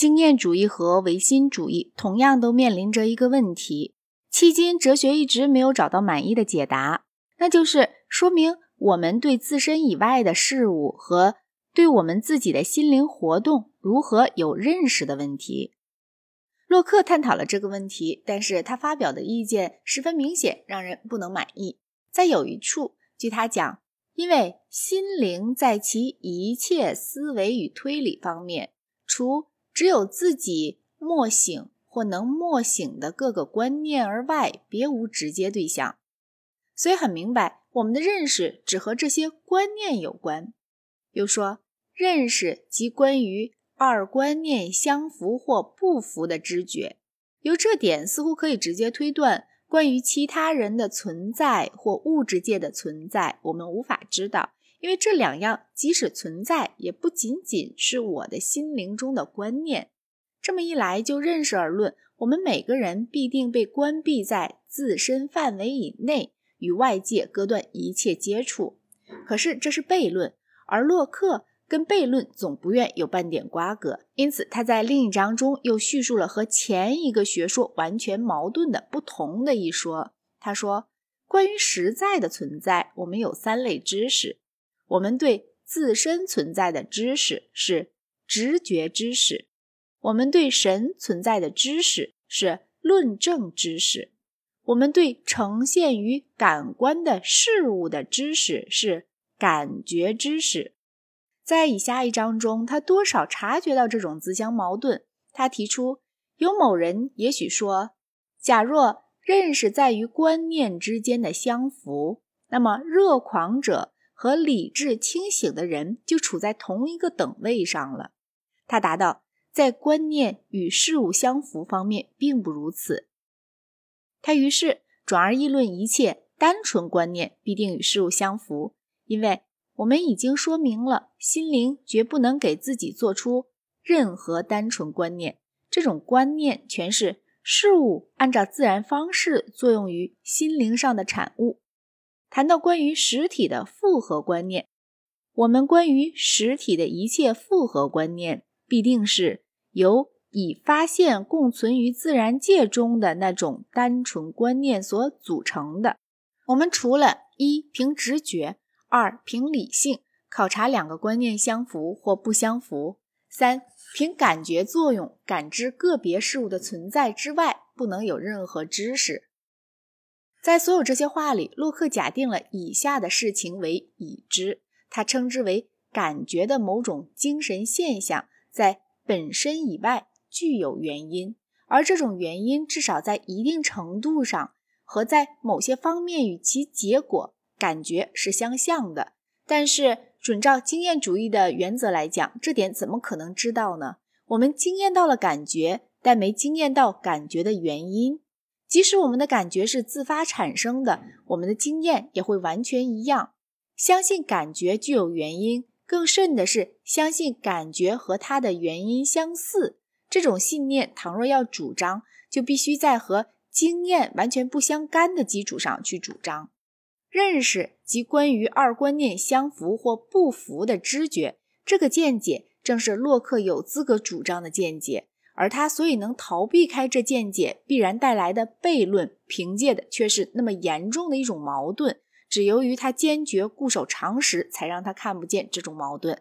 经验主义和唯心主义同样都面临着一个问题，迄今哲学一直没有找到满意的解答，那就是说明我们对自身以外的事物和对我们自己的心灵活动如何有认识的问题。洛克探讨了这个问题，但是他发表的意见十分明显，让人不能满意。在有一处，据他讲，因为心灵在其一切思维与推理方面，除只有自己默醒或能默醒的各个观念而外，别无直接对象。所以很明白，我们的认识只和这些观念有关。又说，认识即关于二观念相符或不符的知觉。由这点似乎可以直接推断，关于其他人的存在或物质界的存在，我们无法知道。因为这两样即使存在，也不仅仅是我的心灵中的观念。这么一来，就认识而论，我们每个人必定被关闭在自身范围以内，与外界割断一切接触。可是这是悖论，而洛克跟悖论总不愿有半点瓜葛，因此他在另一章中又叙述了和前一个学说完全矛盾的不同的一说。他说，关于实在的存在，我们有三类知识。我们对自身存在的知识是直觉知识，我们对神存在的知识是论证知识，我们对呈现于感官的事物的知识是感觉知识。在以下一章中，他多少察觉到这种自相矛盾。他提出，有某人也许说，假若认识在于观念之间的相符，那么热狂者。和理智清醒的人就处在同一个等位上了。他答道，在观念与事物相符方面并不如此。他于是转而议论一切单纯观念必定与事物相符，因为我们已经说明了，心灵绝不能给自己做出任何单纯观念。这种观念全是事物按照自然方式作用于心灵上的产物。谈到关于实体的复合观念，我们关于实体的一切复合观念，必定是由已发现共存于自然界中的那种单纯观念所组成的。我们除了一凭直觉，二凭理性考察两个观念相符或不相符，三凭感觉作用感知个别事物的存在之外，不能有任何知识。在所有这些话里，洛克假定了以下的事情为已知，他称之为感觉的某种精神现象在本身以外具有原因，而这种原因至少在一定程度上和在某些方面与其结果感觉是相像的。但是，准照经验主义的原则来讲，这点怎么可能知道呢？我们经验到了感觉，但没经验到感觉的原因。即使我们的感觉是自发产生的，我们的经验也会完全一样。相信感觉具有原因，更甚的是相信感觉和它的原因相似。这种信念，倘若要主张，就必须在和经验完全不相干的基础上去主张。认识及关于二观念相符或不符的知觉，这个见解正是洛克有资格主张的见解。而他所以能逃避开这见解必然带来的悖论，凭借的却是那么严重的一种矛盾。只由于他坚决固守常识，才让他看不见这种矛盾。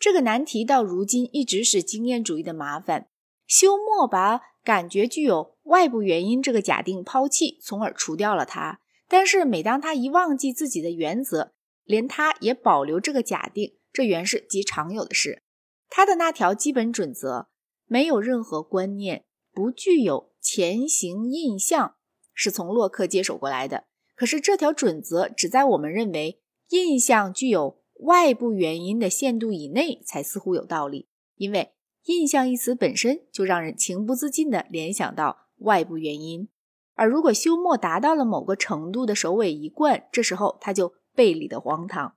这个难题到如今一直是经验主义的麻烦。休谟把感觉具有外部原因这个假定抛弃，从而除掉了它。但是每当他一忘记自己的原则，连他也保留这个假定，这原是极常有的事。他的那条基本准则。没有任何观念不具有前行印象，是从洛克接手过来的。可是这条准则只在我们认为印象具有外部原因的限度以内才似乎有道理，因为印象一词本身就让人情不自禁地联想到外部原因。而如果休谟达到了某个程度的首尾一贯，这时候他就背离的荒唐。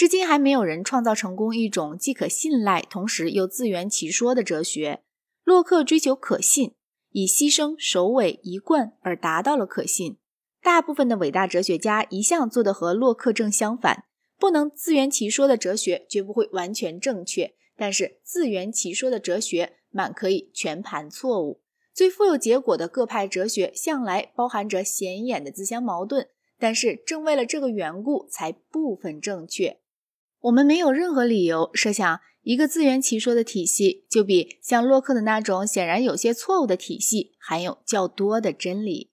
至今还没有人创造成功一种既可信赖，同时又自圆其说的哲学。洛克追求可信，以牺牲首尾一贯而达到了可信。大部分的伟大哲学家一向做的和洛克正相反。不能自圆其说的哲学绝不会完全正确，但是自圆其说的哲学满可以全盘错误。最富有结果的各派哲学向来包含着显眼的自相矛盾，但是正为了这个缘故，才部分正确。我们没有任何理由设想一个自圆其说的体系就比像洛克的那种显然有些错误的体系含有较多的真理。